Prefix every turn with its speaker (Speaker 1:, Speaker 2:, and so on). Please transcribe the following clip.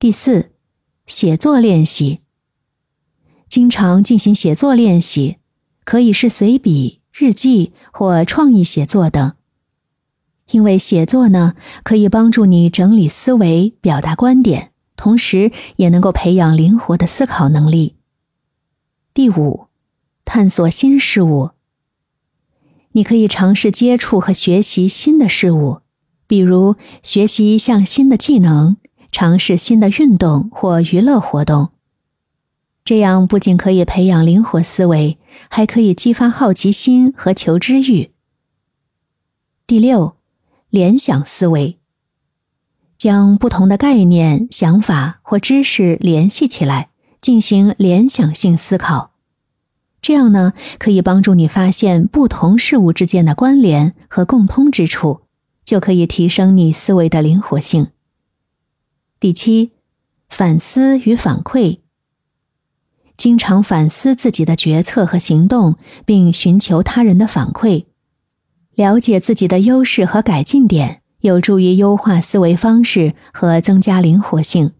Speaker 1: 第四，写作练习。经常进行写作练习，可以是随笔、日记或创意写作等。因为写作呢，可以帮助你整理思维、表达观点，同时也能够培养灵活的思考能力。第五，探索新事物。你可以尝试接触和学习新的事物，比如学习一项新的技能，尝试新的运动或娱乐活动。这样不仅可以培养灵活思维，还可以激发好奇心和求知欲。第六。联想思维，将不同的概念、想法或知识联系起来，进行联想性思考。这样呢，可以帮助你发现不同事物之间的关联和共通之处，就可以提升你思维的灵活性。第七，反思与反馈，经常反思自己的决策和行动，并寻求他人的反馈。了解自己的优势和改进点，有助于优化思维方式和增加灵活性。